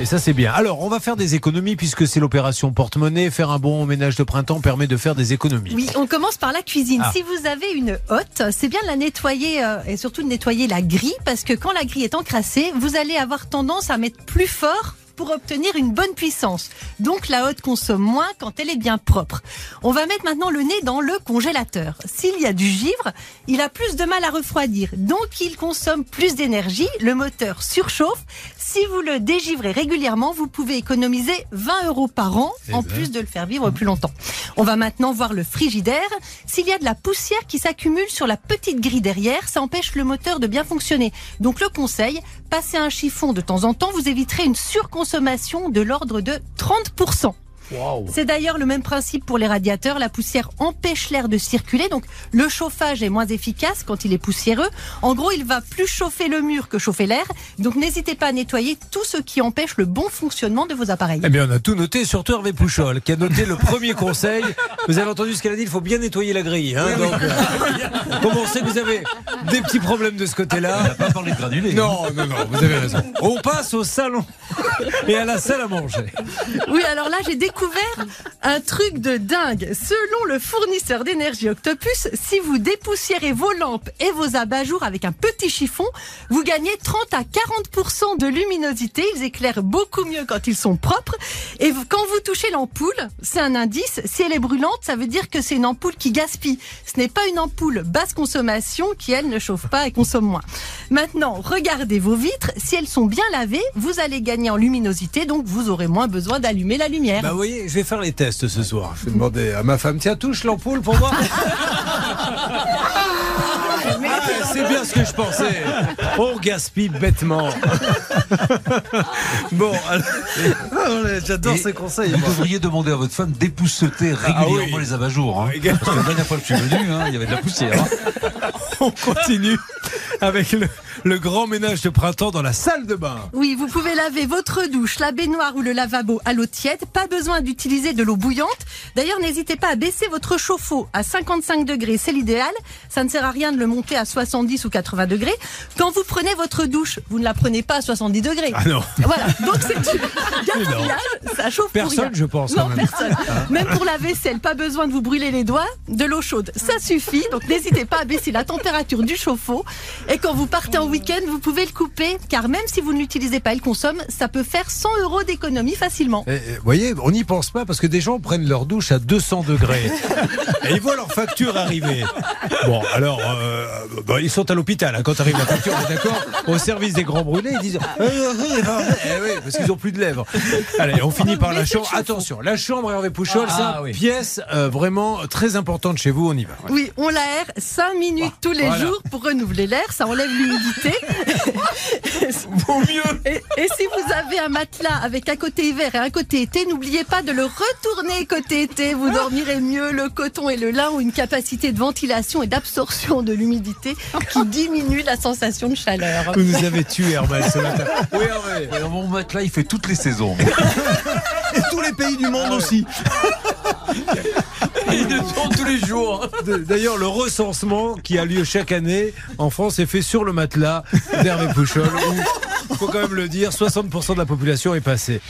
Et ça, c'est bien. Alors, on va faire des économies puisque c'est l'opération porte-monnaie. Faire un bon ménage de printemps permet de faire des économies. Oui, on commence par la cuisine. Ah. Si vous avez une hotte, c'est bien de la nettoyer euh, et surtout de nettoyer la grille parce que quand la grille est encrassée, vous allez avoir tendance à mettre plus fort pour obtenir une bonne puissance. Donc la hotte consomme moins quand elle est bien propre. On va mettre maintenant le nez dans le congélateur. S'il y a du givre, il a plus de mal à refroidir. Donc il consomme plus d'énergie, le moteur surchauffe. Si vous le dégivrez régulièrement, vous pouvez économiser 20 euros par an Eh en ben. plus de le faire vivre plus longtemps. On va maintenant voir le frigidaire. S'il y a de la poussière qui s'accumule sur la petite grille derrière, ça empêche le moteur de bien fonctionner. Donc le conseil, passez un chiffon de temps en temps, vous éviterez une surconsommation de l'ordre de 30%. C'est d'ailleurs le même principe pour les radiateurs. La poussière empêche l'air de circuler, donc le chauffage est moins efficace quand il est poussiéreux. En gros, il va plus chauffer le mur que chauffer l'air. Donc n'hésitez pas à nettoyer tout ce qui empêche le bon fonctionnement de vos appareils. Eh bien, on a tout noté, surtout Hervé Pouchol, qui a noté le premier conseil. Vous avez entendu ce qu'elle a dit, il faut bien nettoyer la grille. Hein, donc, euh, comme on sait que vous avez des petits problèmes de ce côté-là. Pas parler de granulés. Non, non, non, vous avez raison. On passe au salon et à la salle à manger. Oui, alors là, j'ai découvert un truc de dingue. Selon le fournisseur d'énergie Octopus, si vous dépoussiérez vos lampes et vos abat-jours avec un petit chiffon, vous gagnez 30 à 40% de luminosité. Ils éclairent beaucoup mieux quand ils sont propres. Et quand vous touchez l'ampoule, c'est un indice. Si elle est brûlante, ça veut dire que c'est une ampoule qui gaspille. Ce n'est pas une ampoule basse consommation qui, elle, ne chauffe pas et consomme moins. Maintenant, regardez vos vitres. Si elles sont bien lavées, vous allez gagner en luminosité, donc vous aurez moins besoin d'allumer la lumière. Bah, voyez, je vais faire les tests ce soir. Je vais demander à ma femme, tiens, touche l'ampoule pour voir. Ah, c'est bien ce que je pensais. On gaspille bêtement. bon, Ah, j'adore ces conseils. Vous devriez demander à votre femme d'épousseter régulièrement Ah oui. les abat-jours. Hein. Parce que la dernière fois que je suis venu, hein, il y avait de la poussière. hein. On continue avec le, le grand ménage de printemps dans la salle de bain. Oui, vous pouvez laver votre douche, la baignoire ou le lavabo à l'eau tiède. Pas besoin d'utiliser de l'eau bouillante. D'ailleurs, n'hésitez pas à baisser votre chauffe-eau à 55 degrés, c'est l'idéal. Ça ne sert à rien de le monter à 70 ou 80 degrés. Quand vous prenez votre douche, vous ne la prenez pas à 70 degrés. Ah non. Voilà, donc c'est ça chauffe Personne, rien. je pense. Non, même. personne. Même pour la vaisselle, pas besoin de vous brûler les doigts. De l'eau chaude, ça suffit. Donc n'hésitez pas à baisser la température du chauffe-eau. Et quand vous partez en week-end, vous pouvez le couper, car même si vous ne l'utilisez pas, il consomme, ça peut faire 100 euros d'économie facilement. Eh, eh, Vous voyez, on n'y pense pas parce que des gens prennent leur douche à 200 degrés et ils voient leur facture arriver. Bon, alors, euh, bah, ils sont à l'hôpital hein, quand arrive la facture, on est d'accord Au service des grands brûlés, ils disent Eh, eh, eh, oui, parce qu'ils ont plus de lèvres. Allez, on finit par la chambre. Attention, la chambre Hervé Pouchol, Ah, c'est oui. pièce euh, vraiment très importante chez vous. On y va. Oui, on l'aère 5 minutes tous les voilà. jours pour renouveler l'air, ça enlève l'humidité. Vaut mieux. Et, et si vous avez un matelas avec un côté hiver et un côté été, n'oubliez pas de le retourner côté été. Vous dormirez mieux. Le coton et le lin ont une capacité de ventilation et d'absorption de l'humidité qui diminue la sensation de chaleur. Vous nous avez tué, ce matin. Oui, mon matelas, il fait toutes les saisons. Et tous les pays du monde aussi. il le tourne tous les jours. D'ailleurs, le recensement qui a lieu chaque année en France est fait sur le matelas d'Hervé Pouchol. Où, il faut quand même le dire, 60% de la population est passée.